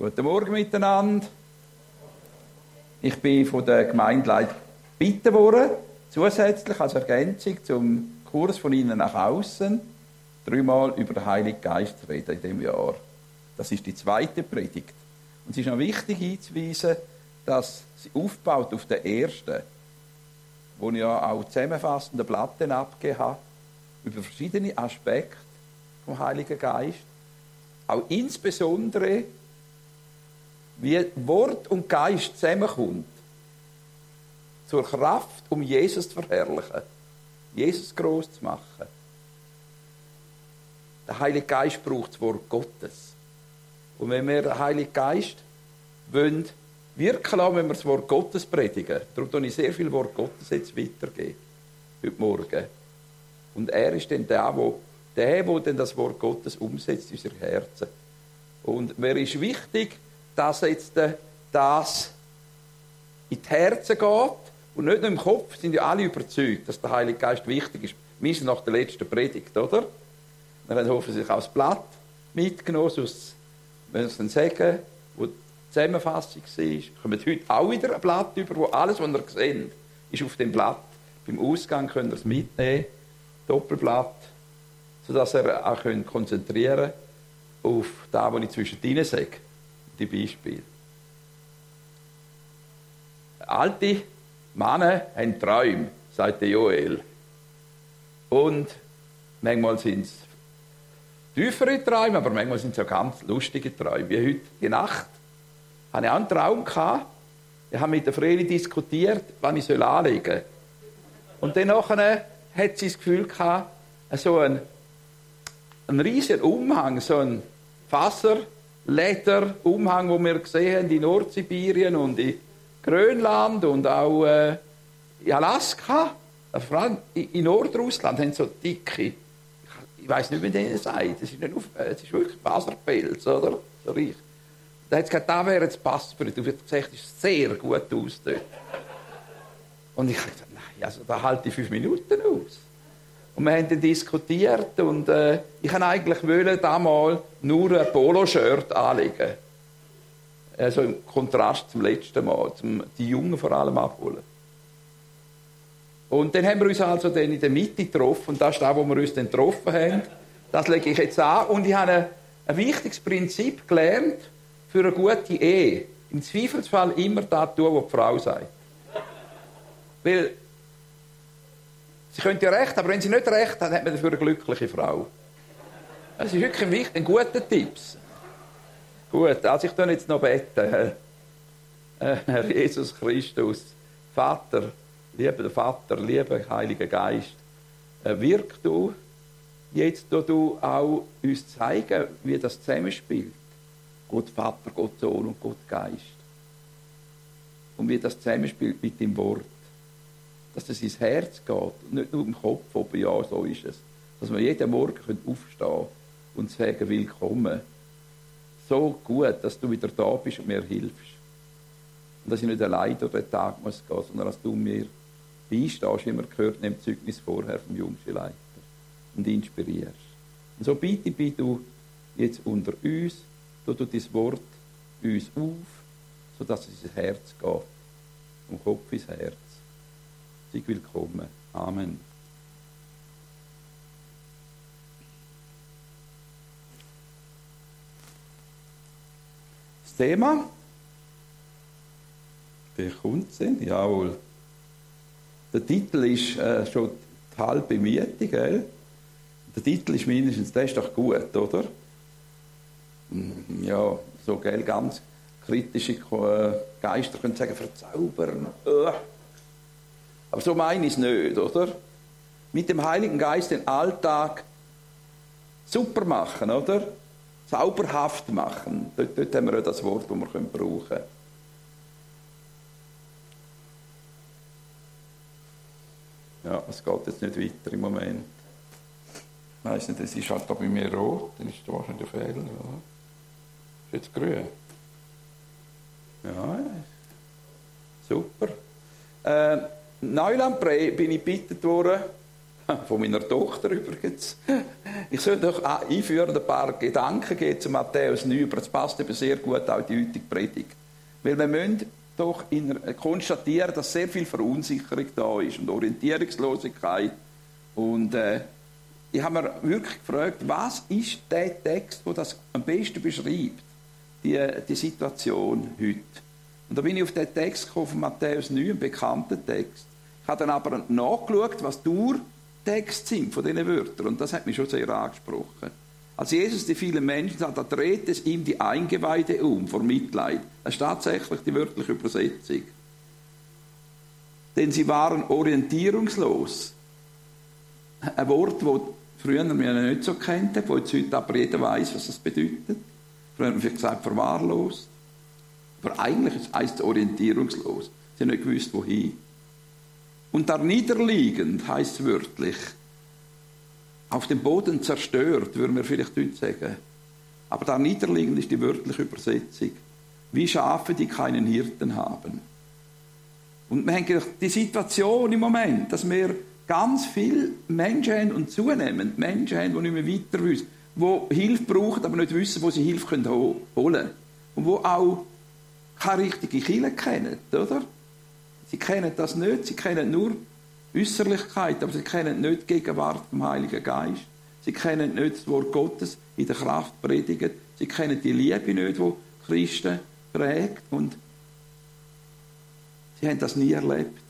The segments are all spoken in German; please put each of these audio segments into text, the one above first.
Guten Morgen miteinander. Ich bin von der Gemeindeleitung gebeten worden, zusätzlich als Ergänzung zum Kurs von Ihnen nach außen, dreimal über den Heiligen Geist zu reden in diesem Jahr. Das ist die zweite Predigt. Und es ist noch wichtig hinzuweisen, dass sie aufbaut auf der ersten, wo ich ja auch zusammenfassende Platten abgegeben habe, über verschiedene Aspekte vom Heiligen Geist. Auch insbesondere, wie Wort und Geist zusammenkommt. Zur Kraft, um Jesus zu verherrlichen. Jesus groß zu machen. Der Heilige Geist braucht das Wort Gottes. Und wenn wir den Heiligen Geist wollen, wirken lassen, wenn wir das Wort Gottes predigen, darum tue ich sehr viel Wort Gottes jetzt weitergeben, heute Morgen. Und er ist dann der, der, der, der das Wort Gottes umsetzt in unser Herzen. Und mir ist wichtig, dass jetzt das in die Herzen geht und nicht nur im Kopf, sind ja alle überzeugt, dass der Heilige Geist wichtig ist. Sind nach der letzten Predigt, oder? Wir haben hoffentlich auch das Blatt mitgenommen, sonst wenn es dann sagen, wo die Zusammenfassung war, kommen heute auch wieder ein Blatt über, wo alles, was ihr seht, ist auf dem Blatt. Beim Ausgang könnt ihr es mitnehmen, Doppelblatt, sodass ihr auch könnt konzentrieren auf das, was ich zwischendrin sage, die Beispiele. Alte Männer haben Träume, sagt Joel. Und manchmal sind es tiefere Träume, aber manchmal sind es auch ganz lustige Träume. Wie heute die Nacht hatte ich auch einen Traum. Gehabt. Ich habe mit der Vreli diskutiert, wann ich anlegen soll. Und dann nachher hat sie das Gefühl gehabt, so ein, ein riesiger Umhang, so ein Faserleder-Umhang, den wir gesehen haben in Nordsibirien und in Grönland und auch äh, in Alaska, vor allem in Nordrussland, haben so dicke, ich weiß nicht, wie denen sagt, das ist, nicht das ist wirklich Faserpelz, oder? So reich. Da hat gesagt, da wäre jetzt dich. Du hast gesagt, das ist sehr gut aus dort. Und ich habe gesagt, nein, also da halte ich fünf Minuten aus. Und wir haben dann diskutiert und äh, ich wollte eigentlich wollen, damals nur ein Poloshirt anlegen. Also im Kontrast zum letzten Mal, zum die Jungen vor allem abholen. Und dann haben wir uns also dann in der Mitte getroffen und das ist das, wo wir uns dann getroffen haben. Das lege ich jetzt an und ich habe ein, ein wichtiges Prinzip gelernt für eine gute Ehe. Im Zweifelsfall immer das tun, was die Frau sagt. Weil sie könnte ja recht, aber wenn sie nicht recht hat, hat man dafür eine glückliche Frau. Das ist wirklich ein, wichtig, ein guter Tipp. Gut, also ich tue jetzt noch beten. Herr Jesus Christus, Vater, lieber Vater, lieber Heiliger Geist, äh, wirk du jetzt, da du auch uns zeigen, wie das zusammenspielt. Gott Vater, Gott Sohn und Gott Geist. Und wie das zusammenspielt mit dem Wort. Dass das ins Herz geht, nicht nur im Kopf, aber ja, so ist es. Dass wir jeden Morgen aufstehen können und sagen, willkommen so gut, dass du wieder da bist und mir hilfst. Und dass ich nicht allein durch den Tag muss gehen, sondern dass du mir beistehst, wie man gehört, dem Zeugnis vorher vom Jungschulleiter und inspirierst. Und so bitte, bitte du jetzt unter uns, du du dein Wort uns auf, sodass es ins Herz geht. Vom Kopf ins Herz. Sei willkommen. Amen. Thema. Wer kommt denn? Jawohl. Der Titel ist äh, schon die halbe Miete, gell? Der Titel ist mindestens, der ist doch gut, oder? Mm, ja, so, gell, ganz kritische äh, Geister können sagen, verzaubern. Äh. Aber so meine ich es nicht, oder? Mit dem Heiligen Geist den Alltag super machen, oder? Zauberhaft machen. Dort, dort haben wir ja das Wort, das wir brauchen können. Ja, es geht jetzt nicht weiter im Moment. Ich weiss nicht, es ist halt da bei mir rot, dann ist da wahrscheinlich der Fehler. Oder? Ist jetzt grün. Ja, super. Äh, Neuland bin ich gebeten worden, von meiner Tochter übrigens. Ich soll doch einführen ein paar Gedanken geben zu Matthäus 9, aber es passt eben sehr gut auch in die heutige Predigt. Weil wir müssen doch konstatieren, dass sehr viel Verunsicherung da ist und Orientierungslosigkeit. Und äh, ich habe mir wirklich gefragt, was ist der Text, der das am besten beschreibt, die, die Situation heute. Und da bin ich auf den Text gekommen von Matthäus 9, einen bekannten Text. Ich habe dann aber nachgeschaut, was Durtext sind von diesen Wörtern. Und das hat mich schon sehr angesprochen. Als Jesus die vielen Menschen sah, da dreht es ihm die Eingeweide um vor Mitleid. Das ist tatsächlich die wörtliche Übersetzung. Denn sie waren orientierungslos. Ein Wort, das früher wir nicht so kennt, wo jetzt heute aber jeder weiß, was das bedeutet. Früher haben wir gesagt, verwahrlost. Aber eigentlich heißt es orientierungslos. Sie haben nicht gewusst, wohin. Und da niederliegend heißt wörtlich, auf dem Boden zerstört, würden wir vielleicht heute sagen. Aber da niederliegend ist die wörtliche Übersetzung. Wie Schafe, die keinen Hirten haben. Und wir haben die Situation im Moment, dass wir ganz viele Menschen haben und zunehmend Menschen haben, die nicht mehr weiter wissen, die Hilfe brauchen, aber nicht wissen, wo sie Hilfe holen können. Und die auch keine richtige Kirche kennen, oder? Sie kennen das nicht, sie kennen nur Äußerlichkeit, aber sie kennen nicht die Gegenwart vom Heiligen Geist. Sie kennen nicht das Wort Gottes in der Kraft predigen. Sie kennen die Liebe nicht, die Christen prägt. Und sie haben das nie erlebt.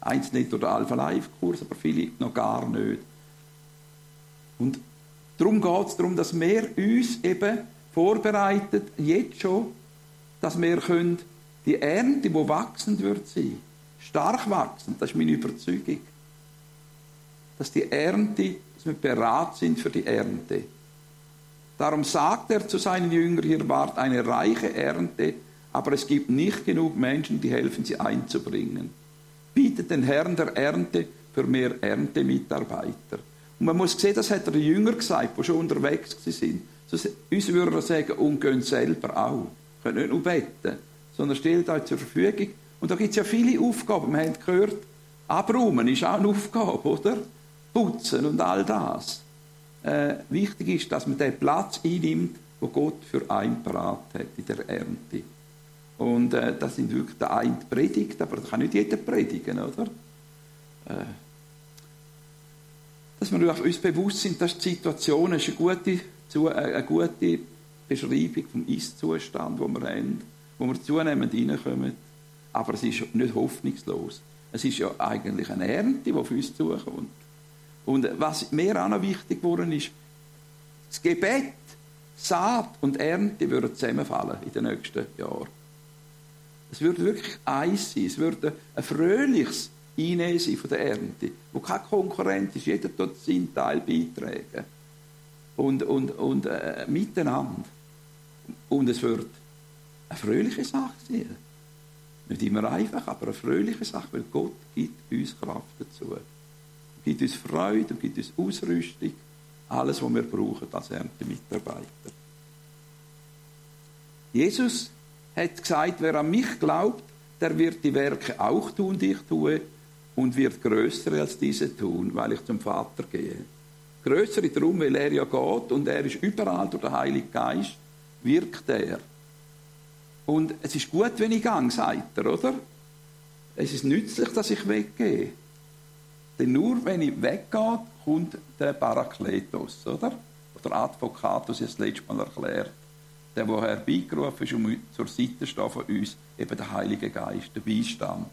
Eins nicht durch den Alpha-Life-Kurs, aber viele noch gar nicht. Und darum geht es darum, dass wir uns eben vorbereitet, jetzt schon, dass wir können die Ernte, die wachsend wird sein, stark wachsend, das ist meine Überzeugung, dass die Ernte, dass wir bereit sind für die Ernte. Darum sagt er zu seinen Jüngern, hier wart eine reiche Ernte, aber es gibt nicht genug Menschen, die helfen, sie einzubringen. Bietet den Herrn der Ernte für mehr Erntemitarbeiter. Und man muss sehen, das hat der Jünger gesagt, die schon unterwegs sind. Uns würde er sagen, und gehen selber auch. Könnt nicht nur beten, sondern stellt euch zur Verfügung. Und da gibt es ja viele Aufgaben. Wir haben gehört, abräumen ist auch eine Aufgabe, oder? Putzen und all das. Äh, wichtig ist, dass man den Platz einnimmt, wo Gott für einen parat hat in der Ernte. Und äh, das sind wirklich der eine predigt, aber das kann nicht jeder predigen, oder? Äh, dass wir uns bewusst sind, dass die Situation ist eine gute, äh, eine gute Beschreibung vom Ist-Zustand, den wir haben, wo wir zunehmend reinkommen. Aber es ist nicht hoffnungslos. Es ist ja eigentlich eine Ernte, die auf uns zukommt. Und was mir auch noch wichtig geworden ist, das Gebet, Saat und Ernte würden zusammenfallen in den nächsten Jahren. Es würde wirklich eins sein. Es würde ein fröhliches Einnehmen sein von der Ernte, wo kein Konkurrent ist. Jeder tut seinen Teil beitragen. Und, und, und äh, miteinander. Und es wird eine fröhliche Sache sein. Nicht immer einfach, aber eine fröhliche Sache, weil Gott gibt uns Kraft dazu. Er gibt uns Freude und gibt uns Ausrüstung, alles, was wir brauchen als Erntemitarbeiter. Jesus hat gesagt, wer an mich glaubt, der wird die Werke auch tun, die ich tue, und wird größere als diese tun, weil ich zum Vater gehe. Größere darum, weil er ja geht und er ist überall durch den Heiligen Geist wirkt er. Und es ist gut, wenn ich gehe, sagt er, oder? Es ist nützlich, dass ich weggehe. Denn nur wenn ich weggehe, kommt der Parakletos, oder? Oder Advocatus, ich das letzte Mal erklärt. Der, der herbeigerufen ist, um zur Seite stehen von uns, eben der Heilige Geist, der Beistand.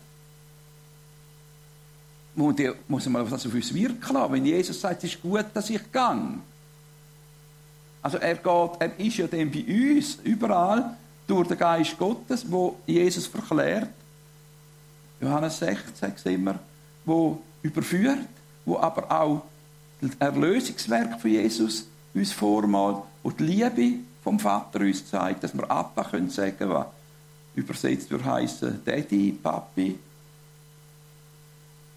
Und der muss man das auf uns wirken lassen. Wenn Jesus sagt, es ist gut, dass ich gehe, also er geht, er ist ja dann bei uns, überall, durch den Geist Gottes, wo Jesus verklärt. Johannes 16 sehen wir, wo überführt, wo aber auch das Erlösungswerk von Jesus uns vormalt, wo die Liebe vom Vater uns zeigt, dass wir Abba können sagen, was übersetzt würde heißen Daddy, Papi.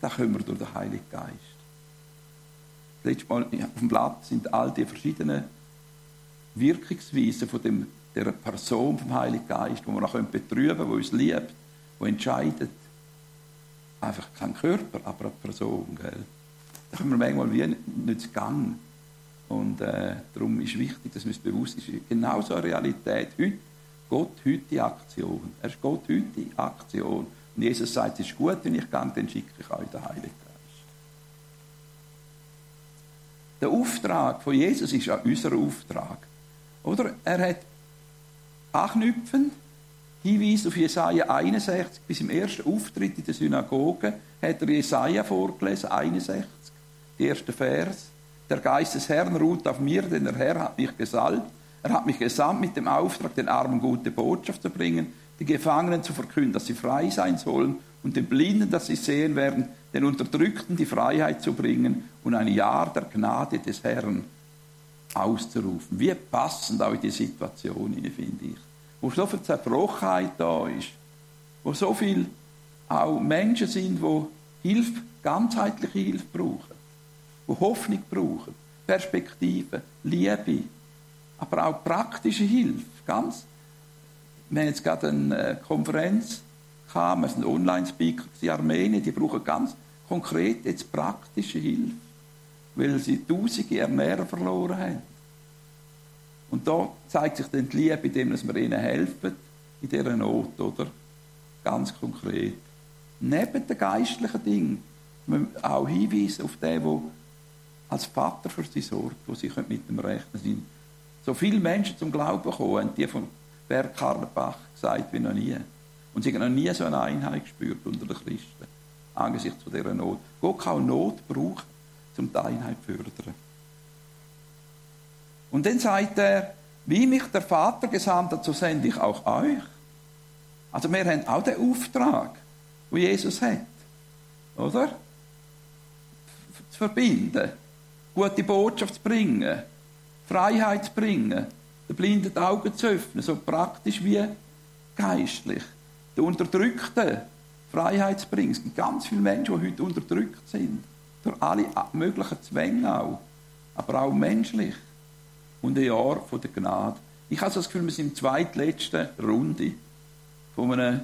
Das können wir durch den Heiligen Geist. Letztes Mal auf dem Blatt sind all die verschiedenen Wirkungsweise von dem, der Person vom Heiligen Geist, wo wir noch betrüben können, die uns liebt, die entscheidet. Einfach kein Körper, aber eine Person. Gell? da kommen wir manchmal wie nicht Gang. Und äh, darum ist wichtig, dass man es bewusst ist. Genau so eine Realität. Heute, Gott heute die Aktion. Er ist Gott heute die Aktion. Und Jesus sagt, es ist gut, wenn ich gehe, dann schicke ich euch den Heiligen Geist. Der Auftrag von Jesus ist ja unser Auftrag. Oder? Er hat anknüpfend Hinweis auf Jesaja 61, bis im ersten Auftritt in der Synagoge hat er Jesaja vorgelesen, 61, die erste Vers. Der Geist des Herrn ruht auf mir, denn der Herr hat mich gesalbt. Er hat mich gesandt mit dem Auftrag, den Armen gute Botschaft zu bringen, die Gefangenen zu verkünden, dass sie frei sein sollen und den Blinden, dass sie sehen werden, den Unterdrückten die Freiheit zu bringen und ein Jahr der Gnade des Herrn auszurufen. Wie passend auch in die Situation, finde ich. Wo so viel Zerbrochenheit da ist, wo so viel auch Menschen sind, die Hilfe, ganzheitliche Hilfe brauchen die Hoffnung brauchen, Perspektive, Liebe, aber auch praktische Hilfe. Ganz. Wir haben jetzt gerade eine äh, Konferenz gehabt, wir sind Online-Speaker in Armenien, die brauchen ganz konkret jetzt praktische Hilfe, weil sie tausende Ernährer verloren haben. Und da zeigt sich dann die Liebe, indem wir ihnen helfen, in dieser Not, oder? Ganz konkret. Neben den geistlichen Dingen müssen wir auch hinweisen auf den, der als Vater für sie sorgt, wo sie mit dem rechnen sind. So viele Menschen zum Glauben kommen, die von Berg Karlenbach gesagt wie noch nie. Und sie haben noch nie so eine Einheit gespürt unter den Christen, angesichts dieser Not. Gott kann Not brauchen, um die Einheit zu fördern. Und dann sagt er, wie mich der Vater gesandt hat, so sende ich auch euch. Also wir haben auch den Auftrag, wo Jesus hat. Oder? Zu verbinden gute Botschaft zu bringen, Freiheit zu bringen, den blinden die Augen zu öffnen, so praktisch wie geistlich. Den Unterdrückten Freiheit zu bringen. Es gibt ganz viele Menschen, die heute unterdrückt sind. Durch alle möglichen Zwänge auch. Aber auch menschlich. Und ein Jahr von der Gnade. Ich habe so das Gefühl, wir sind in der zweitletzten Runde von einem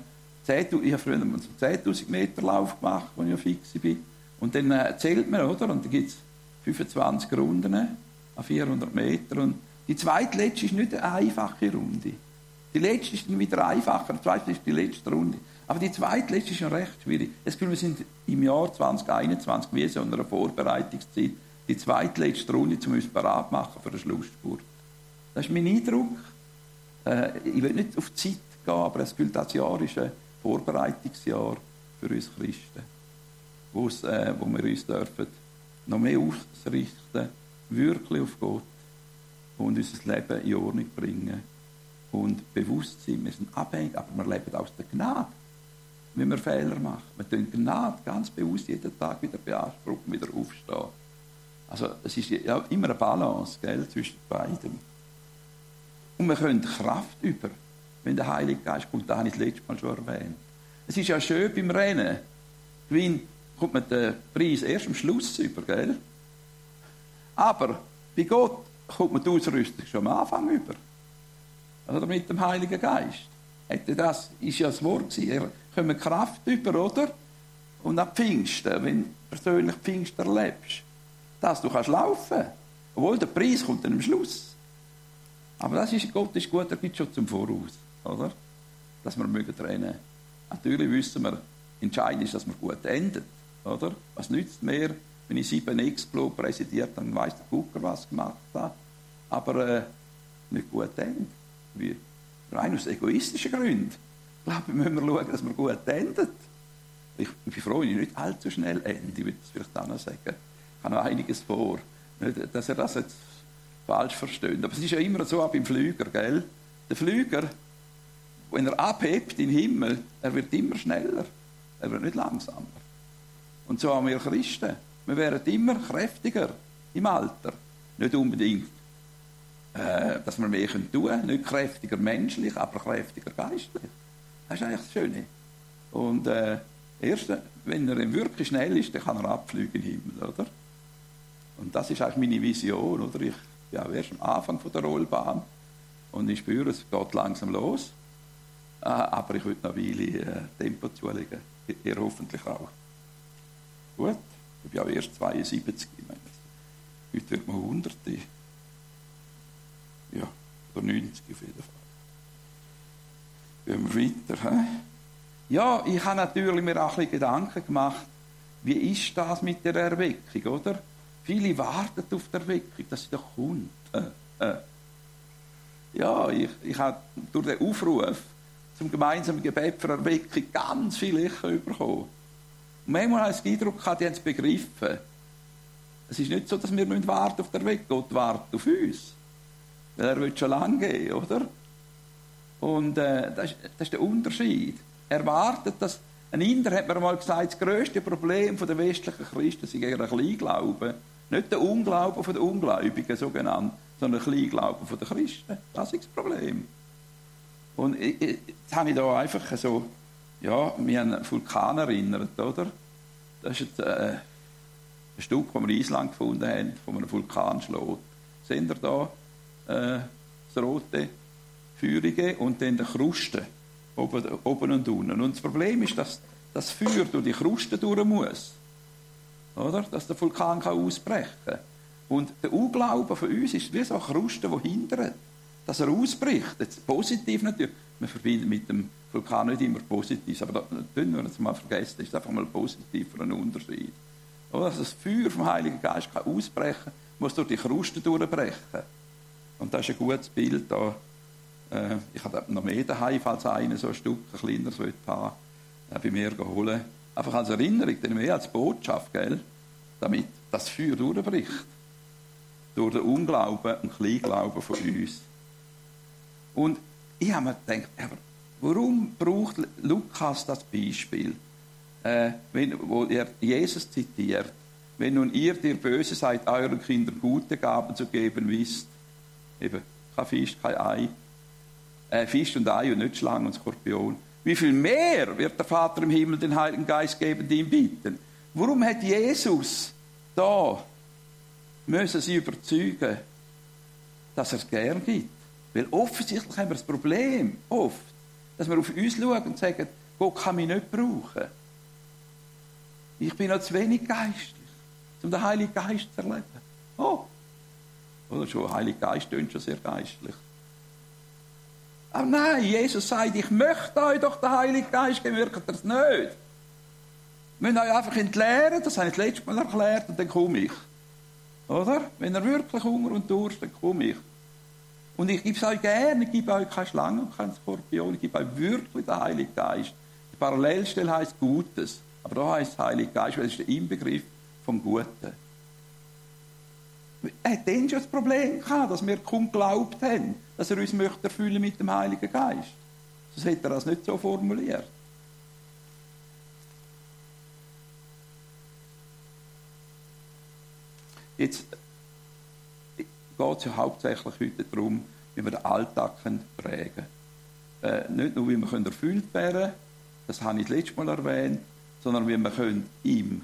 10.000, ich habe früher einen 10.000 Meter Lauf gemacht, wo ich ja fix bin. Und dann äh, zählt man, oder? Und dann gibt es 25 Runden an 400 Meter. Und die zweitletzte ist nicht eine einfache Runde. Die letzte ist dann wieder einfacher, die zweite ist die letzte Runde. Aber die zweitletzte ist schon recht schwierig. Jetzt wir sind im Jahr 2021 wie so in einer Vorbereitungszeit die zweitletzte Runde, um uns bereit machen für den Schlussspurt. Das ist mein Eindruck. Äh, ich will nicht auf die Zeit gehen, aber es gilt als Jahr ist ein Vorbereitungsjahr für uns Christen, äh, wo wir uns dürfen noch mehr ausrichten, wirklich auf Gott und unser Leben in Ordnung bringen und bewusst sein, wir sind abhängig, aber wir leben aus der Gnade, wenn wir Fehler machen. Wir tun Gnade ganz bewusst jeden Tag wieder beanspruchen, wieder aufstehen. Also es ist ja immer eine Balance gell, zwischen beidem. Und wir können Kraft über, wenn der Heilige Geist kommt, das habe ich das letzte Mal schon erwähnt. Es ist ja schön beim Rennen, gewinnt kommt man den Preis erst am Schluss über, gell? Aber bei Gott kommt man die Ausrüstung schon am Anfang über. Oder mit dem Heiligen Geist. Das ist ja das Wort. Er kommt Kraft über, oder? Und ab Pfingsten, wenn du persönlich Pfingsten erlebst, dass du kannst laufen. Obwohl der Preis kommt dann am Schluss. Aber das ist, Gott ist gut, er gibt schon zum Voraus, oder? Dass wir mögen trennen. Natürlich wissen wir, entscheidend ist, dass man gut endet. Oder? Was nützt mir, wenn ich 7 Explo präsidiert, dann weiß der Gucker, was gemacht hat. Aber äh, nicht gut endet. Wie, rein aus egoistischen Gründen. Ich glaube, müssen wir schauen, dass wir gut endet. Ich, ich bin froh, wenn ich nicht allzu schnell ende, ich würde das vielleicht auch noch sagen. Habe noch einiges vor. Nicht, dass er das jetzt falsch versteht. Aber es ist ja immer so auch beim Flüger, gell? Der Flüger, wenn er abhebt im Himmel, er wird immer schneller. Er wird nicht langsamer. Und so haben wir Christen. Wir werden immer kräftiger im Alter. Nicht unbedingt, äh, dass wir mehr tun können. Nicht kräftiger menschlich, aber kräftiger geistlich. Das ist eigentlich das Schöne. Und äh, erst, wenn er wirklich schnell ist, dann kann er abfliegen im Himmel, oder? Und das ist eigentlich meine Vision, oder? Ich bin ja, erst am Anfang von der Rollbahn und ich spüre, es geht langsam los. Äh, aber ich würde noch eine Weile äh, Tempo zulegen. Ihr hoffentlich auch. Gut. Ich bin auch erst 72. Heute wird man Hunderte. Ja, oder 90 auf jeden Fall. Gehen wir weiter. He? Ja, ich habe natürlich mir auch ein bisschen Gedanken gemacht, wie ist das mit der Erweckung, oder? Viele warten auf die Erweckung, dass sie doch kommt. Äh, äh. Ja, ich, ich habe durch den Aufruf zum gemeinsamen Gebet für Erweckung ganz viele Echo bekommen. Und manchmal habe ich den Eindruck, die haben es begriffen. Es ist nicht so, dass wir warten auf der Erweckung. Gott wartet auf uns. Weil er will schon lange gehen, oder? Und äh, das, ist, das ist der Unterschied. Er wartet, dass ein Inder hat mir mal gesagt, das grösste Problem der westlichen Christen sei ihren Kleinglauben. Nicht der Unglauben der Ungläubigen, sogenannt, sondern der Kleinglauben der Christen. Das ist das Problem. Und ich, ich, jetzt habe ich da einfach so, ja, mich an einen Vulkan erinnert, oder? Das ist ein, äh, ein Stück, das wir in Island gefunden haben, von einem Vulkanschlot. Seht ihr da äh, das rote Feurige und dann die Kruste oben, oben und unten. Und das Problem ist, dass das Feuer durch die Kruste durch muss. Oder? Dass der Vulkan kann ausbrechen kann. Und der Unglaube von uns ist wie so eine Kruste, die hindert, dass er ausbricht. Jetzt positiv natürlich. Man verbindet mit dem Vulkan nicht immer Positives, aber da können wir jetzt mal vergessen, das ist einfach mal positiv für einen Unterschied. Oder? Dass das Feuer vom Heiligen Geist kann ausbrechen kann, muss durch die Kruste durchbrechen. Und das ist ein gutes Bild da äh, ich habe noch mehr daheim, falls einer so ein Stück ein kleineres haben äh, bei mir holen. Einfach als Erinnerung, denn mehr als Botschaft, gell? damit das Feuer durchbricht. Durch den Unglauben und Kleinglauben von uns. Und ich habe mir gedacht, aber warum braucht Lukas das Beispiel, äh, wenn, wo er Jesus zitiert? Wenn nun ihr, der Böse seid, euren Kindern gute Gaben zu geben wisst, eben kein Fisch, kein Ei, äh, Fisch und Ei und nicht Schlangen und Skorpion. Wie viel mehr wird der Vater im Himmel den Heiligen Geist geben, die ihm bitten? Warum hat Jesus da müssen sie überzeugen, dass er es gern gibt? Weil offensichtlich haben wir das Problem, oft, dass wir auf uns schauen und sagen, Gott kann mich nicht brauchen. Ich bin noch zu wenig geistlich, um den Heiligen Geist zu erleben. Oh, oder schon, Heiliger Geist klingt schon sehr geistlich. Aber nein, Jesus sagt, ich möchte euch doch den Heiligen Geist geben, wirkt das nicht. Wir müssen euch einfach entleeren, das habe ich das letzte Mal erklärt, und dann komme ich. Oder? Wenn ihr wirklich Hunger und Durst, dann komme ich. Und ich gebe es euch gerne, ich gebe euch keine Schlange und keinen Skorpion, ich gebe euch wirklich den Heiligen Geist. Die Parallelstelle heißt Gutes, aber da heißt Heiliger Geist, weil es ist der Inbegriff vom Guten. Er hat dann schon das Problem gehabt, dass wir kaum geglaubt haben, dass er uns möchte erfüllen mit dem Heiligen Geist. Sonst hätte er das nicht so formuliert. Jetzt geht es ja hauptsächlich heute darum, wie wir den Alltag prägen können. Äh, nicht nur, wie wir erfüllt werden können, das habe ich das letzte Mal erwähnt, sondern wie wir ihm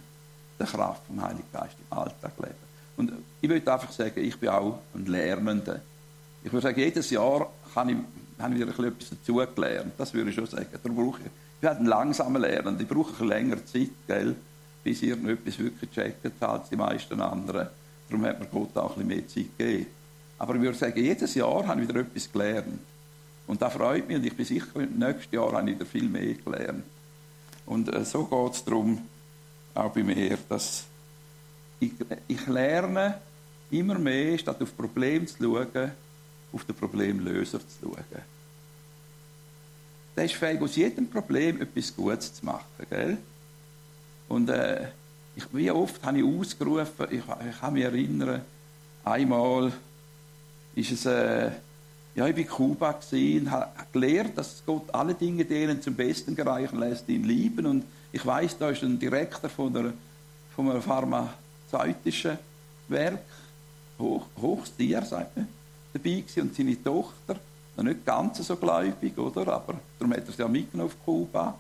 der Kraft vom Heiligen Geist im Alltag leben und ich würde einfach sagen, ich bin auch ein Lernender. Ich würde sagen, jedes Jahr kann ich, habe ich wieder etwas dazugelernt. Das würde ich schon sagen. Darum brauche ich, ich bin halt ein langsamer Lernender. Ich brauche ein länger Zeit, gell, bis ich etwas wirklich checkt als die meisten anderen. Darum hat mir Gott auch ein bisschen mehr Zeit gegeben. Aber ich würde sagen, jedes Jahr habe ich wieder etwas gelernt. Und das freut mich und ich bin sicher, nächstes Jahr habe ich wieder viel mehr gelernt. Und äh, so geht es darum, auch bei mir, dass ich, ich lerne immer mehr, statt auf Probleme zu schauen, auf den Problemlöser zu schauen. Der ist fähig, aus jedem Problem etwas Gutes zu machen. Gell? Und äh, ich, wie oft habe ich ausgerufen, ich, ich kann mich erinnern, einmal ist es, äh, ja, ich war in Kuba und habe gelernt, dass Gott alle Dinge denen zum Besten gereichen lässt, die ihn lieben. Und ich weiß, da ist ein Direktor von, der, von einer Pharma zeitischen Werk, hoch, Hochstier, sagt man, dabei gewesen. Und seine Tochter, noch nicht ganz so gläubig, oder? Aber darum hat er sie ja mitgenommen auf Kuba.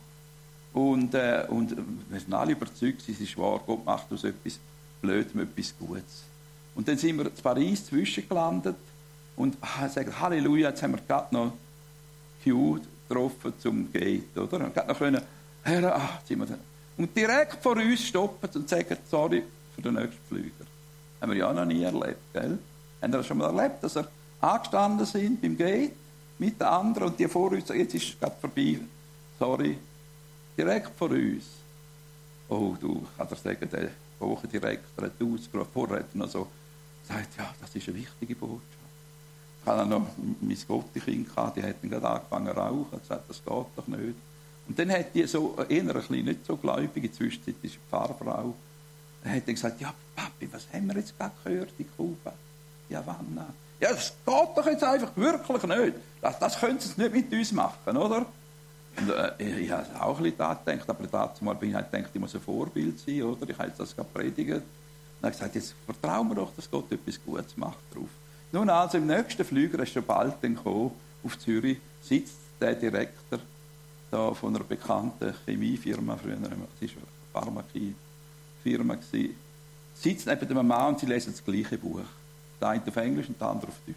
Und, äh, und wir sind alle überzeugt, es ist wahr, Gott macht aus etwas Blödem etwas Gutes. Und dann sind wir in Paris zwischengelandet und ah, sagen, Halleluja, jetzt haben wir gerade noch Q getroffen zum Gate, oder? Und gerade noch können, Herr, ah, sind wir da. und direkt vor uns stoppen und sagen, sorry für den nächsten Flüger. Haben wir ja noch nie erlebt, gell? Haben wir das schon mal erlebt, dass er angestanden sind beim Gate mit den anderen und die vor uns, jetzt ist es gerade vorbei, sorry, direkt vor uns. Oh du, kann dir sagen, der Wochendirektor hat ausgerufen, vorher hat er noch so gesagt, ja, das ist eine wichtige Botschaft. Ich hatte noch mein Gottekind, die hat dann gerade angefangen zu rauchen, und gesagt, das geht doch nicht. Und dann hat die so, eher ein bisschen nicht so gläubige, Zwischenzeit ist eine Pfarrfrau, dann hat dann gesagt, ja, Papi, was haben wir jetzt gerade gehört in Kuba? Ja, wann? Ja, das geht doch jetzt einfach wirklich nicht. Das, das können sie nicht mit uns machen, oder? Und, äh, ich habe auch ein bisschen da gedacht, aber dazu mal bin ich halt gedacht, ich muss ein Vorbild sein, oder? Ich habe jetzt das gerade predigt. Und dann habe gesagt, jetzt vertrauen wir doch, dass Gott etwas Gutes macht drauf. Nun also, im nächsten Flüger, ist schon bald dann gekommen, auf Zürich, sitzt der Direktor da von einer bekannten Chemiefirma, früher, das war eine Pharmakie-Firma, sitzt neben dem Mann und sie lesen das gleiche Buch. Der eine auf Englisch und der andere auf Deutsch.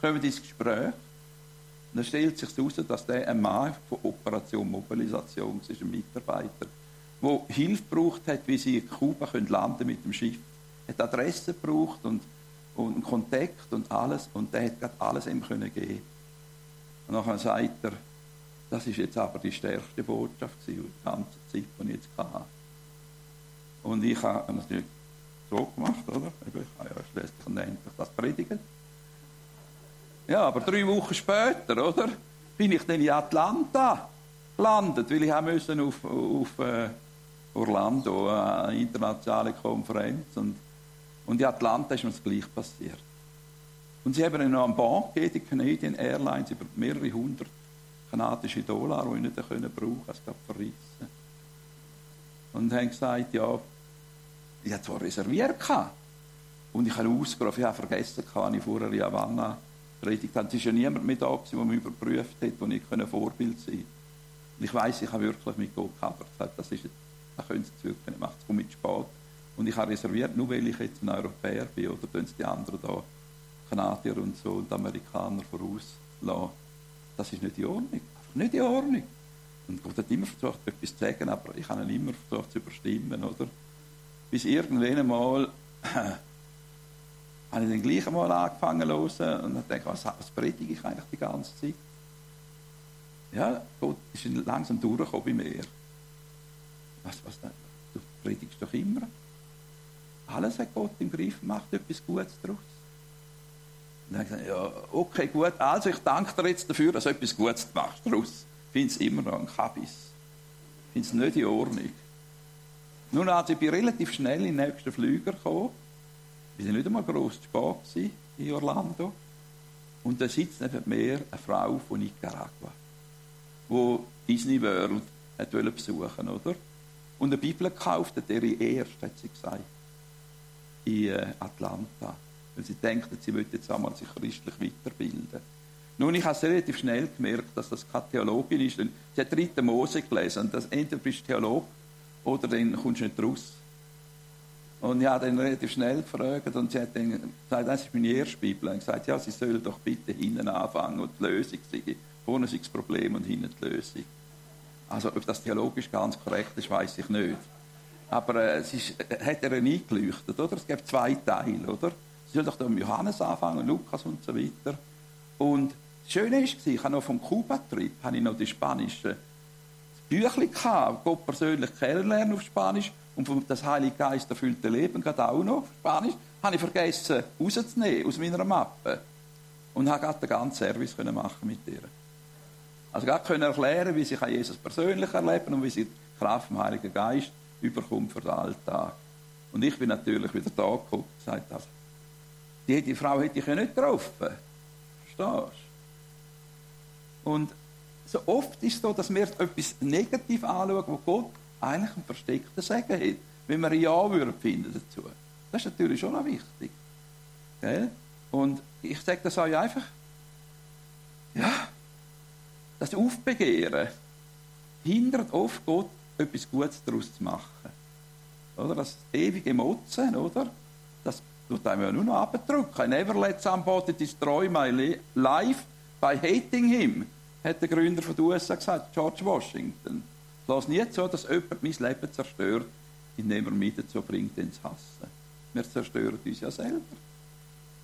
Kommen ins Gespräch und dann stellt sich heraus, dass der ein Mann von Operation Mobilisation ist, ein Mitarbeiter, der Hilfe braucht hat, wie sie in Kuba können mit dem Schiff. Er hat Adresse gebraucht und, und Kontakt und alles und der hat gerade alles ihm können geben. Und nachher sagt er, das ist jetzt aber die stärkste Botschaft die ganze Zeit, die ich jetzt hatte. Und ich habe natürlich so gemacht, oder? Ich habe ja schließlich und endlich das predigen. Ja, aber drei Wochen später, oder? Bin ich dann in Atlanta gelandet, weil ich müssen auf, auf äh, Orlando, eine internationale Konferenz. Und, und in Atlanta ist mir das gleich passiert. Und sie haben ihnen noch einen Bank gegeben, die Canadian Airlines, über mehrere hundert kanadische Dollar, die ich nicht brauchen es gab verrissen. Und haben gesagt, ja, ich hatte zwar reserviert. Und ich habe ausgerufen, ich habe vergessen, was ich vorher in Havanna predigt habe. Es ist ja niemand mehr da, der mich überprüft hat, wo ich Vorbild sein konnte. Und ich weiss, ich habe wirklich mit Gott gehabt. Das ist, da können Sie zurück, macht es mit spät. Und ich habe reserviert, nur weil ich jetzt ein Europäer bin, oder tun die anderen da, Kanadier und so, und Amerikaner vorauslassen. Das ist nicht in Ordnung. Einfach nicht in Ordnung. Und Gott hat immer versucht, etwas zu sagen, aber ich habe ihn immer versucht zu überstimmen, oder? Bis irgendwann einmal habe ich dann gleich einmal angefangen zu hören und dachte, was, was predige ich eigentlich die ganze Zeit? Ja, Gott ist langsam durchgekommen bei mir. Was, was, du predigst doch immer. Alles hat Gott im Griff, macht etwas Gutes daraus. Und dann habe ich gesagt, ja, okay, gut, also ich danke dir jetzt dafür, dass du etwas Gutes machst daraus. Ich finde es immer noch ein Kabis. Ich finde es nicht in Ordnung. Nun, also ich bin relativ schnell in den nächsten Flüger gekommen. Wir waren nicht einmal gross zu spät in Orlando. Und da sitzt neben mir eine Frau von Nicaragua, die Disney World hat besuchen oder? Und eine Bibel gekauft hat, ihre erste, hat sie gesagt, in äh, Atlanta. Weil sie denkt, sie möchte jetzt einmal sich christlich weiterbilden. Nun, ich habe relativ schnell gemerkt, dass das keine Theologin ist. Sie hat dritte Mose gelesen. Und das, entweder bist du Theolog oder dann kommst du nicht raus. Und ich habe dann relativ schnell gefragt und sie hat dann gesagt, das ist meine erste Bibel. Und gesagt, ja, sie soll doch bitte hinten anfangen und die Lösung sei. Vorne sei das Problem und hinten die Lösung. Also, ob das theologisch ganz korrekt ist, weiß ich nicht. Aber äh, es ist, äh, hat er eingeleuchtet, oder? Es gibt zwei Teile, oder? Sie soll doch da mit Johannes anfangen, Lukas und so weiter. Und das Schöne war, ich habe noch vom Kuba-Trip noch die spanischen Büchlein gehabt, Gott persönlich kennenlernen auf Spanisch und das Heilige Geist erfüllte Leben gerade auch noch auf Spanisch, habe ich vergessen rauszunehmen aus meiner Mappe. Und habe gerade den ganzen Service können machen mit ihr. Also gerade können erklären, wie sich Jesus persönlich erlebt und wie sie die Kraft vom Heiligen Geist überkommt für den Alltag. Und ich bin natürlich wieder da und gesagt, also, die, die Frau hätte ich ja nicht getroffen. Verstehst du? Und so oft ist es so, dass wir etwas negativ anschauen, wo Gott eigentlich einen versteckten Segen hat, wenn wir ein Ja würden finden dazu. Das ist natürlich schon noch wichtig. Gell? Und ich sage das euch einfach, ja, das Aufbegehren hindert oft Gott, etwas Gutes daraus zu machen. Oder? Das ewige Motzen, oder? Das tut einem ja nur noch abdrücken. Never let somebody destroy my life by hating him hat der Gründer von den USA gesagt, George Washington. Lass nie zu, dass jemand mein Leben zerstört, indem er mich dazu bringt, zu hassen. Wir zerstören uns ja selber.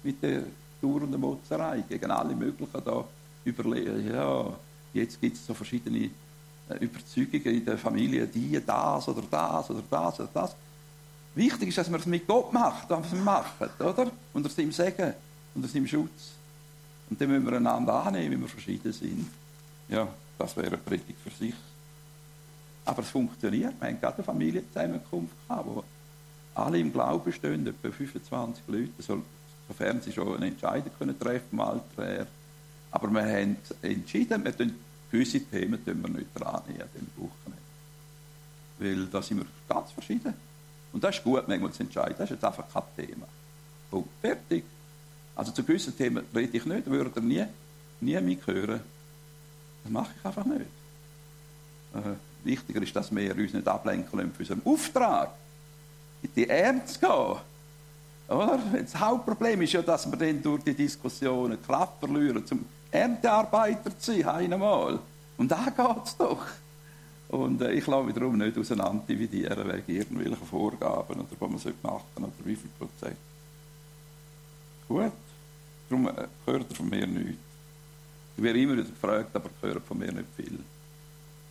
Mit der dauernden Motzerei gegen alle möglichen da überlegen. Ja, jetzt gibt es so verschiedene äh, Überzeugungen in der Familie, die, das oder das oder das oder das. Wichtig ist, dass man es mit Gott macht, was wir machen, oder? Unter seinem Segen, unter seinem Schutz. Und dann müssen wir einander annehmen, wenn wir verschieden sind. Ja, das wäre eine Predigt für sich. Aber es funktioniert. Wir haben gerade eine Familienzusammenkunft gehabt, wo alle im Glauben stehen, etwa 25 Leute, sofern sie schon eine Entscheidung können treffen im Alter. Aber wir haben entschieden, wir tun gewisse Themen tun wir nicht dran an diesem Wochenende. Weil da sind wir ganz verschieden. Und das ist gut, manchmal zu entscheiden. Das ist jetzt einfach kein Thema. Punkt. Fertig. Also zu gewissen Themen rede ich nicht, würde ihr nie, nie mich hören. Das mache ich einfach nicht. Äh, wichtiger ist, dass wir uns nicht ablenken lassen von unserem Auftrag. In die Ernst gehen. Oder? Das Hauptproblem ist ja, dass wir dann durch die Diskussionen Kraft verlieren, zum Erntearbeiter zu sein, einmal. Und da geht es doch. Und äh, ich lasse mich darum nicht auseinander dividieren wegen irgendwelchen Vorgaben oder was man machen sollte oder wie viel Prozent. Gut. Darum äh, hört ihr von mir nichts. Ich werde immer wieder gefragt, aber gehört von mir nicht viel.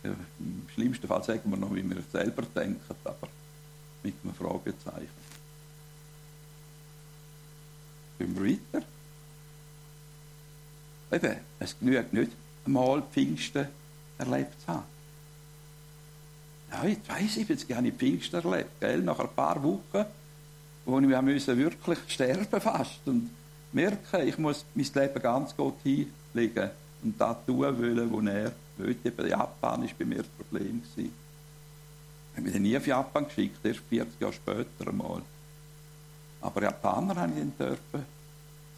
Im schlimmsten Fall sagen wir noch, wie wir selber denken, aber mit einem Fragezeichen. Gehen wir weiter. Eben, es genügt nicht, einmal Pfingsten erlebt zu haben. Ja, in 72 habe ich Pfingsten erlebt, gell? nach ein paar Wochen, wo müssen wirklich sterben fast und merken, ich muss mein Leben ganz Gott hinlegen und das tun wollen, was er will. Eben Japan war bei mir das Problem. Ich habe mich nie auf Japan geschickt, erst 40 Jahre später einmal. Aber Japaner habe ich dann dürfen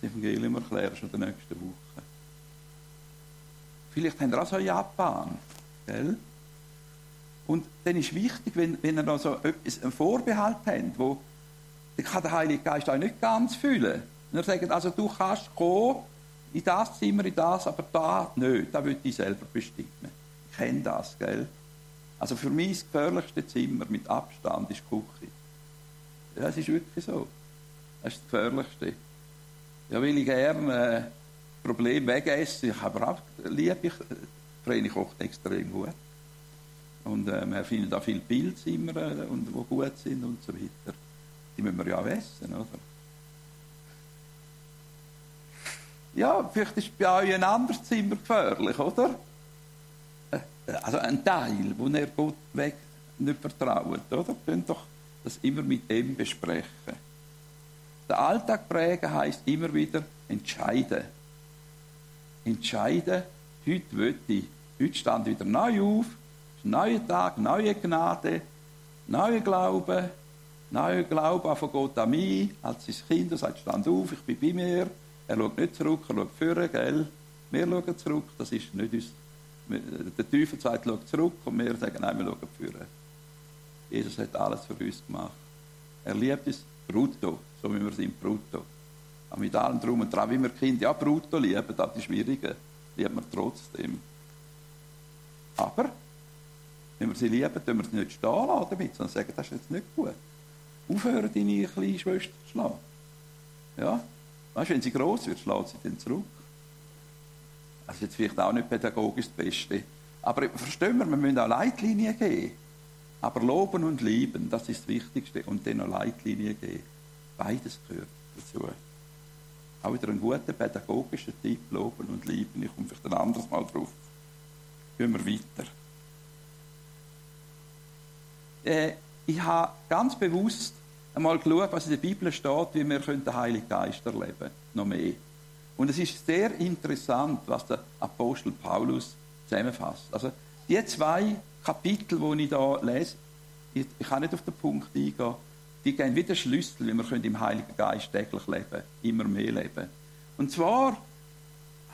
das Evangelium erklären, schon in der nächsten Woche. Vielleicht haben wir auch so Japan. Gell? Und dann ist wichtig, wenn, wenn ihr noch so etwas, einen Vorbehalt habt, wo dann kann der Heilige Geist euch nicht ganz fühlen. Und er sagt, also du kannst kommen, in das Zimmer, in das, aber da nicht. Da will ich selber bestimmen. Ich kenne das, gell? Also für mich das gefährlichste Zimmer mit Abstand ist die Küche. Ja, es ist wirklich so. Das ist das Gefährlichste. Ja, will ich gerne äh, Problem wegessen. Ich habe auch liebe ich, Vreni kocht extrem gut. Und äh, wir finden da viele Bildzimmer, äh, und, die gut sind und so weiter. Die müssen wir ja auch essen, oder? Ja, vielleicht ist bei euch ein anderes Zimmer gefährlich, oder? Äh, also ein Teil, wo ihr Gott weg nicht vertraut, oder? Könnt doch das immer mit dem besprechen. Der Alltag prägen heisst immer wieder entscheiden entscheiden, heute will ich, heute stand wieder neu auf, neuer Tag, neue Gnade, neuer Glaube, neuer Glaube von Gott an mich, als sein Kind, er sagt, stand auf, ich bin bei mir, er schaut nicht zurück, er schaut vorne, gell, wir schauen zurück, das ist nicht uns, der Teufel sagt, schau zurück und wir sagen, nein, wir schauen vorne. Jesus hat alles für uns gemacht. Er liebt uns brutto, so wie wir sind brutto. Aber mit allem Drum und Dran, wie wir Kinder ja brutto lieben, das ist schwierig, liebt man trotzdem. Aber, wenn wir sie lieben, tun wir sie nicht stehen lassen damit, sondern sagen, das ist jetzt nicht gut. Aufhören, deine kleine Schwester zu schlagen. Ja? Weißt du, wenn sie gross wird, schlägt sie dann zurück. Ist jetzt vielleicht auch nicht pädagogisch das Beste. Aber verstehen wir, wir müssen auch Leitlinien geben. Aber loben und lieben, das ist das Wichtigste. Und dann auch Leitlinien geben. Beides gehört dazu. Auch wieder ein guter pädagogischer Tipp, loben und lieben. Ich komme vielleicht ein anderes Mal drauf. Gehen wir weiter. Äh, ich habe ganz bewusst einmal geschaut, was in der Bibel steht, wie wir den Heiligen Geist erleben können. Noch mehr. Und es ist sehr interessant, was der Apostel Paulus zusammenfasst. Also, die zwei Kapitel, die ich hier lese, ich, ich kann nicht auf den Punkt eingehen, die geben wieder Schlüssel, wie wir im Heiligen Geist täglich leben immer mehr leben. Und zwar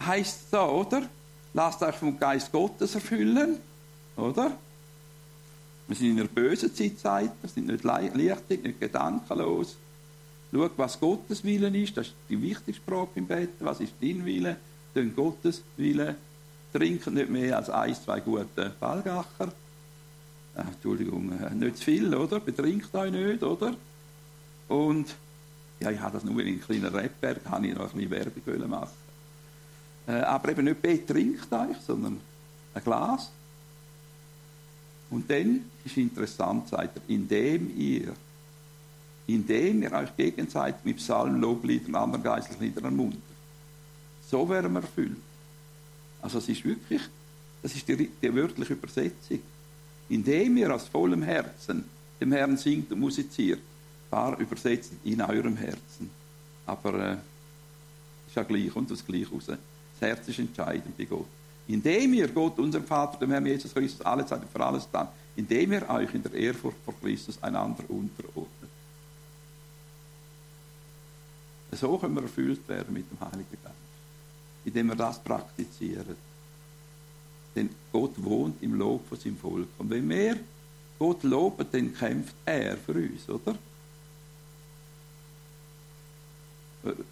heißt es da, oder? Lasst euch vom Geist Gottes erfüllen, oder? Wir sind in einer bösen Zeit, wir sind nicht leichtig, nicht gedankenlos. Schau, was Gottes Willen ist, das ist die wichtigste Frage im Bett. Was ist dein Wille? Tun Gottes Wille. Trinken nicht mehr als ein, zwei gute Ballgacher. äh, Entschuldigung, äh, nicht zu viel, oder? Betrinkt euch nicht, oder? Und ja, ich habe das nur in einem kleinen Rapberg, habe ich noch ein bisschen Werbung machen. Äh, aber eben nicht betrinkt euch, sondern ein Glas. Und dann ist interessant, sagt er, indem ihr, indem ihr euch gegenseitig mit Psalmen, Lobliedern anderen geistlichen Liedern ermuntert. So werden wir erfüllt. Also es ist wirklich, das ist die, die wörtliche Übersetzung. Indem ihr aus vollem Herzen dem Herrn singt und musiziert, war übersetzt in eurem Herzen. Aber äh, ist ja gleich, und das gleich raus. Das Herz ist entscheidend bei Gott. Indem ihr Gott, unserem Vater, dem Herrn Jesus Christus, alle Zeit für alles dann, indem ihr euch in der Ehrfurcht vor Christus einander unterordnet. So können wir erfüllt werden mit dem Heiligen Geist. Indem wir das praktizieren. Denn Gott wohnt im Lob von seinem Volk. Und wenn wir Gott loben, dann kämpft er für uns, oder?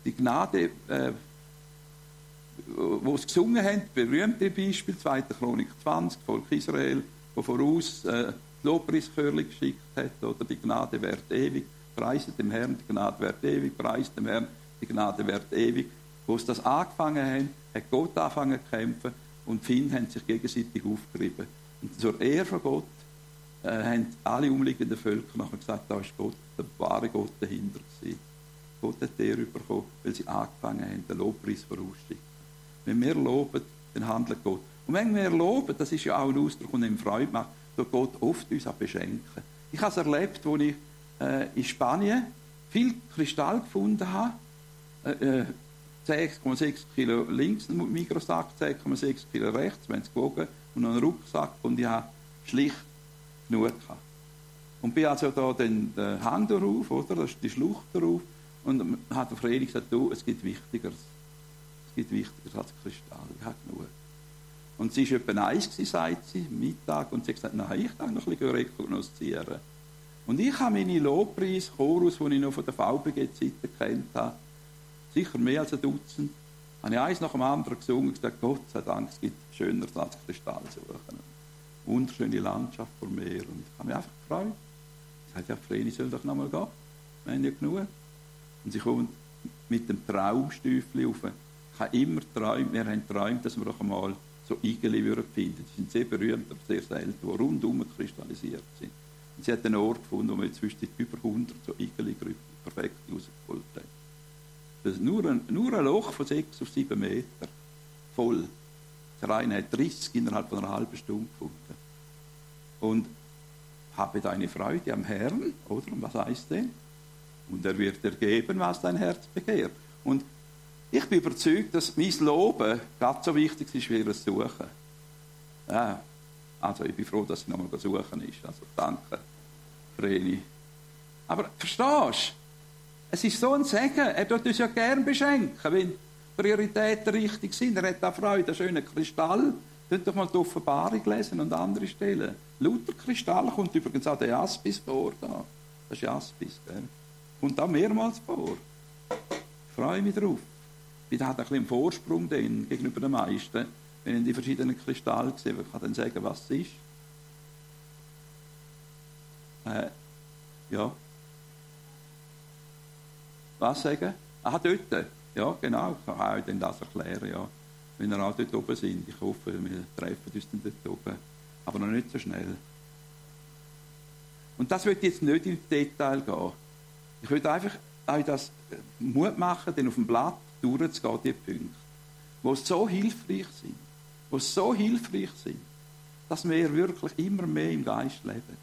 Die Gnade äh, wo sie gesungen haben, berühmte Beispiel, 2. Chronik 20, Volk Israel, wo voraus äh, Lobpreischörli geschickt hat, oder die Gnade währt ewig, preiset dem Herrn, die Gnade währt ewig, preiset dem Herrn, die Gnade währt ewig. Wo sie das angefangen haben, hat Gott angefangen zu kämpfen und die Finnen haben sich gegenseitig aufgerieben. Und zur Ehre von Gott äh, haben alle umliegenden Völker nachher gesagt, da ist Gott, der wahre Gott dahinter gewesen. Gott hat der bekommen, weil sie angefangen haben, den Lobpreis vorausschicken. Wenn wir loben, dann handelt Gott. Und wenn wir loben, das ist ja auch ein Ausdruck, der ihm Freude macht, tut Gott oft uns auch beschenken. Ich habe es erlebt, als ich äh, in Spanien viel Kristall gefunden habe. Äh, 10,6 äh, Kilo links im Mikrosack, 10,6 Kilo rechts, wenn es gewogen, und noch einen Rucksack und ich habe schlicht genug gehabt. Und bin also da den, den Hang darauf, oder? Das ist die Schlucht darauf. Und hat der Fredi gesagt, du, es gibt Wichtigeres gibt wichtiger als Kristall. Ich habe genug. Und sie war etwa eins, sagt sie, Mittag, und sie hat gesagt, nein, ich darf noch ein bisschen rekognoszieren. Und ich habe meine Lobpreis, Chorus, den ich noch von der VBG-Zeit kennt habe, sicher mehr als ein Dutzend, habe ich eins nach dem anderen gesungen und gesagt, Gott sei Dank, es gibt Schöneres als Kristall suchen. Wunderschöne Landschaft vor mir. Und ich habe mich einfach gefreut. Ich sagte, ja, Vreni soll doch noch mal gehen. Wir haben ja genug. Und sie kommt mit dem Traumstüfli auf ich habe immer geträumt, wir haben geträumt, dass wir auch einmal so Igeli würden finden. Die sind sehr berühmt, aber sehr selten, die rundum kristallisiert sind. Und sie hat einen Ort gefunden, wo man inzwischen über 100 so Igeli-Grüppel perfekt rausgeholt hat. Das ist nur ein, nur ein Loch von 6 auf 7 Meter. Voll. Der eine hat 30 innerhalb von einer halben Stunde gefunden. Und habe deine Freude am Herrn, oder? Und was heißt denn? Und er wird dir geben, was dein Herz begehrt. Und ich bin überzeugt, dass mein Loben ganz so wichtig ist wie ihr Suchen. Ja, also ich bin froh, dass sie nochmal suchen ist. Also danke, Vreni. Aber verstehst du? Es ist so ein Segen. Er tut uns ja gern beschenken, wenn Prioritäten richtig sind. Er hat auch Freude, einen schönen Kristall. Könnt doch mal die Offenbarung lesen und andere Stellen. Lauter Kristall kommt übrigens auch der Jaspis vor. Da. Das ist Jaspis, gell? Kommt auch mehrmals vor. Ich freue mich drauf. Ich habe ein bisschen einen Vorsprung dann, gegenüber den meisten. Wenn ich die verschiedenen Kristalle sehe, ich kann dann sagen, was es ist. Äh, ja. Was sagen? Ah, dort. Ja, genau. Ich kann euch dann das erklären, ja. Wenn ihr auch dort oben sind. Ich hoffe, wir treffen uns dann dort oben. Aber noch nicht so schnell. Und das wird jetzt nicht ins Detail gehen. Ich würde einfach euch das Mut machen, denn auf dem Blatt durchzugehen, die Punkte, die so hilfreich sind, die so hilfreich sind, dass wir wirklich immer mehr im Geist leben.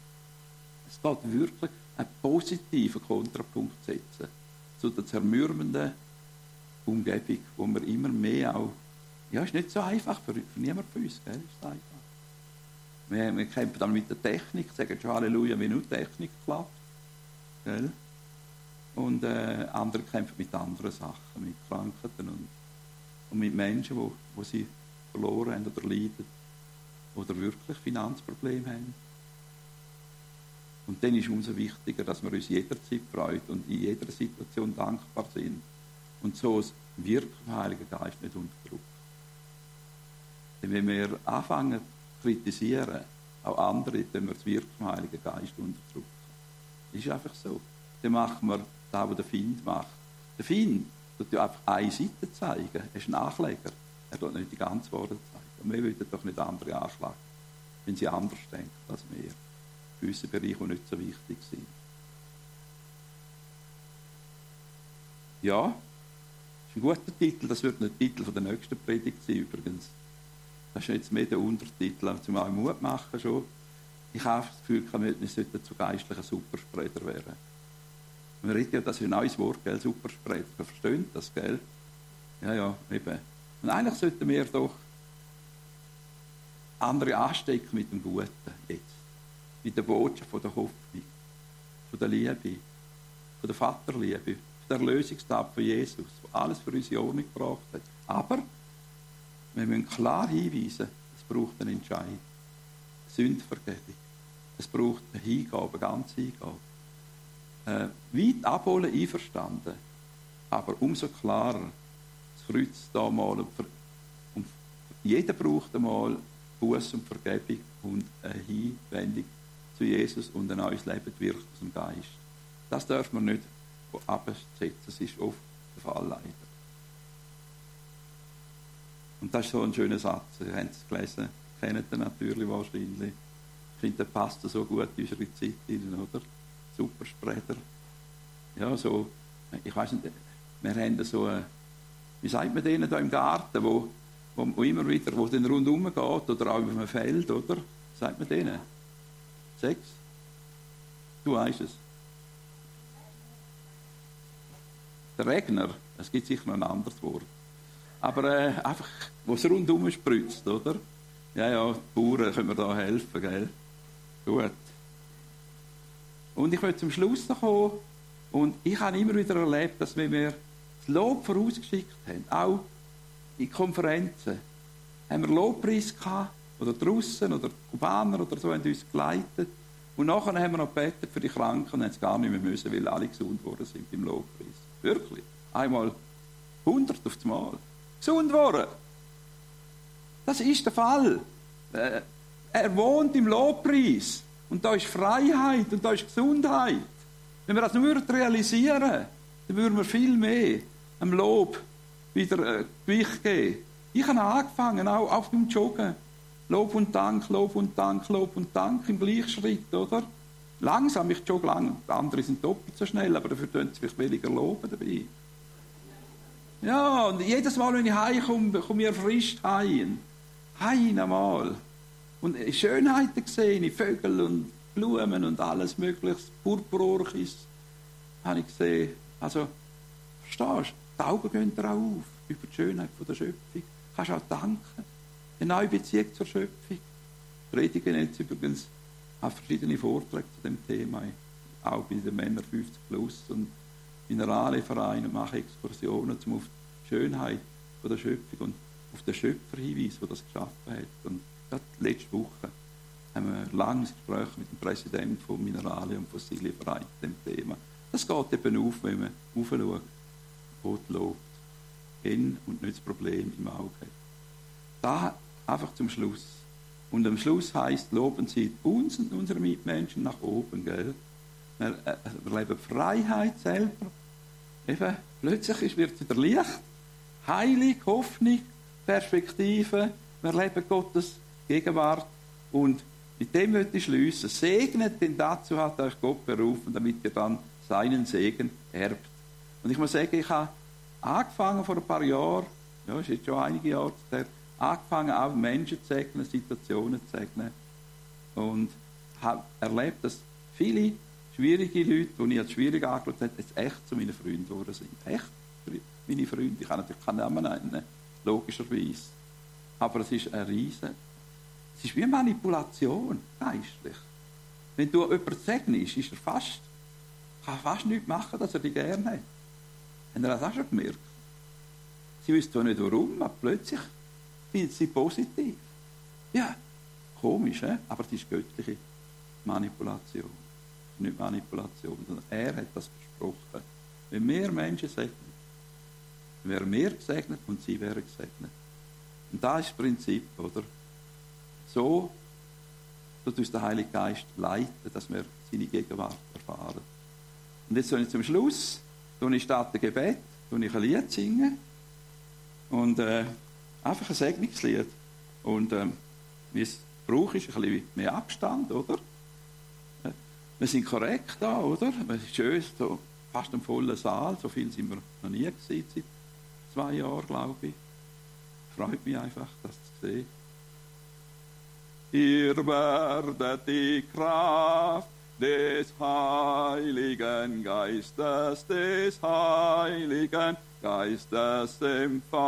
Es geht wirklich einen positiven Kontrapunkt setzen zu der zermürbenden Umgebung, wo wir immer mehr auch, ja, ist nicht so einfach für, für niemand von uns, gell, ist einfach. Wir, wir kämpfen dann mit der Technik, sagen schon Halleluja, wie nur Technik klappt. Gell? Und äh, andere kämpfen mit anderen Sachen, mit Krankheiten und, und mit Menschen, wo, wo sie verloren haben oder leiden oder wirklich Finanzprobleme haben. Und dann ist umso wichtiger, dass wir uns jederzeit freuen und in jeder Situation dankbar sind und so das Wirken vom Geist nicht unterdrücken. Denn wenn wir anfangen zu kritisieren, auch andere, wenn wir das Wirken vom Heiligen Geist unterdrücken. Das ist einfach so. Dann machen wir das, was der Find macht. Der Find tut ja einfach eine Seite zeigen. Er ist ein Nachleger. Er tut nicht die ganze Wahrheit zeigen. Und wir wollen doch nicht andere anschlagen, wenn sie anders denken als wir. In gewissen Bereichen, die nicht so wichtig sind. Ja, das ist ein guter Titel. Das wird ein Titel von der nächsten Predigt sein, übrigens. Das ist jetzt mehr der Untertitel, zum auch Mut machen schon. Ich habe das Gefühl, wir sollten zu geistlichen Superspreader werden. Wir reden ja, das ist ein neues Wort, gell? Wir verstehen das, gell? Ja, ja, eben. Und eigentlich sollten wir doch andere anstecken mit dem Guten jetzt. Mit der Botschaft von der Hoffnung, von der Liebe, von der Vaterliebe, der Erlösungstat von Jesus, der alles für uns in Ordnung gebracht hat. Aber wir müssen klar hinweisen, es braucht einen Entscheid. Sündvergebung. Es braucht eine Hingabe, eine ganze Hingabe. Äh, weit abholen einverstanden, aber umso klarer das Kreuz da mal und, und jeder braucht einmal Buß und Vergebung und eine Hinwendung zu Jesus und ein neues Leben wirkt aus dem Geist. Das darf man nicht absetzen. Das ist oft der Fall leider. Und das ist so ein schöner Satz. Ihr habt es gelesen, kennt ihr natürlich wahrscheinlich. Ich finde, der passt so gut in unsere Zeit oder? Super Sprecher. Ja, so, ich weiß nicht, wir haben so, eine, wie sagt man denen da im Garten, wo, wo immer wieder, wo dann rundherum geht, oder auch auf einem Feld, oder? Sagt man denen? Sechs? Du weißt es. Der Regner, es gibt sicher noch ein anderes Wort. Aber äh, einfach, es rundum spritzt, oder? Ja, ja, die Bauern können mir da helfen, gell? Gut. Und ich will zum Schluss noch kommen. Und ich habe immer wieder erlebt, dass wir mir das Lob vorausgeschickt haben, auch in Konferenzen, haben wir Lobpreis gehabt, oder draussen, oder Kubaner oder so, haben uns geleitet. Und nachher haben wir noch gebetet für die Kranken und haben es gar nicht mehr müssen, weil alle gesund geworden sind im Lobpreis. Wirklich. Einmal 100 auf das Mal. Gesund worden. Das ist der Fall. Äh, er wohnt im Lobpreis. Und da ist Freiheit und da ist Gesundheit. Wenn wir das nur realisieren, dann würden wir viel mehr am Lob wieder äh, Gewicht geben. Ich habe angefangen, auch auf dem Joggen. Lob und Dank, Lob und Dank, Lob und Dank im Gleichschritt, oder? Langsam, ich jogge lang. Die anderen sind doppelt so schnell, aber dafür tun sie vielleicht weniger loben dabei. Ja, und jedes Mal, wenn ich heimkomme, komme ich erfrischt heim. Heim einmal. Und Schönheiten gesehen, Vögel und Blumen und alles mögliche, Purpurorchis, habe ich gesehen. Also, verstehst du? Die Augen gehen dir auch auf über die Schönheit der Schöpfung. Kannst auch danken. Eine neue Beziehung zur Schöpfung. Predigen jetzt übrigens habe verschiedene Vorträge zu dem Thema, auch bei den Männern 50 plus und Mineralevereinen mache Exkursionen zum auf die Schönheit der Schöpfung und auf den Schöpfer hinweisen, der das geschaffen hat. Und gerade letzte Woche haben wir ein langes Gespräch mit dem Präsidenten vom Minerale- und Fossilienverein zu dem Thema. Das geht eben auf, wenn man aufschaut, Gott lobt. Hin und nicht das Problem im Auge hat. Da einfach zum Schluss. Und am Schluss heißt, loben Sie uns und unsere Mitmenschen nach oben, gell? Wir, äh, wir leben Freiheit selber. Eben, plötzlich wird es wieder Licht, Heilig, Hoffnung, Perspektive. Wir leben Gottes Gegenwart. Und mit dem möchte ich schließen. Segnet, denn dazu hat euch Gott berufen, damit ihr dann seinen Segen erbt. Und ich muss sagen, ich habe angefangen vor ein paar Jahren, ja, ist jetzt schon einige Jahre her, angefangen, auch Menschen zu segnen, Situationen zu segnen. Und habe erlebt, dass viele schwierige Leute, die ich als schwierig angeschaut habe, jetzt echt zu meinen Freunden geworden sind. Echt meine Freunde. Ich kann natürlich keinen Namen nennen, logischerweise. Aber es ist ein Riesen. Es ist wie Manipulation, geistlich. Wenn du jemanden segnest, ist er fast, kann fast nichts machen, dass er dich gerne hat. Haben das auch schon gemerkt? Sie wissen zwar nicht warum, aber plötzlich findet sie positiv. Ja, komisch, he? aber das ist göttliche Manipulation. Nicht Manipulation, sondern er hat das versprochen. Wenn mehr Menschen segnen, wären wir gesegnet und sie wären gesegnet. Und da ist das Prinzip, oder? So dass uns der Heilige Geist leiten, dass wir seine Gegenwart erfahren. Und jetzt soll ich zum Schluss, tue ich statt dem Gebet, tue ich ein Lied singen. Und äh, einfach ein Segnungslied. Und äh, wie es braucht, ist ein bisschen mehr Abstand, oder? Äh, wir sind korrekt da, oder? Es ist schön, so fast im vollen Saal. So viel sind wir noch nie gewesen, seit zwei Jahren, glaube ich. Freut mich einfach, das zu sehen. Ihr werdet die Kraft des Heiligen Geistes, des Heiligen Geistes empfangen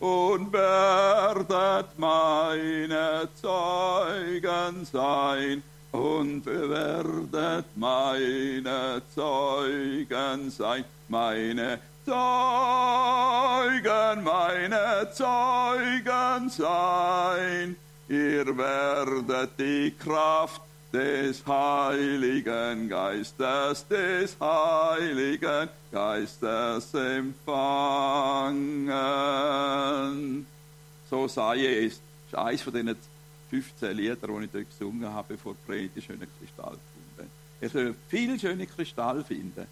und werdet meine Zeugen sein und werdet meine Zeugen sein, meine Zeugen, meine Zeugen sein. Ihr werdet die Kraft des Heiligen Geistes, des Heiligen Geistes empfangen. So sei es. Das ist eines von diesen 15 Lieder, die ich dort gesungen habe, die Predigt schöne Kristall gefunden Ihr könnt viele schöne Kristall finden,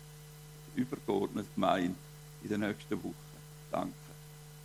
übergeordnet gemeint, in der nächsten Woche. Danke.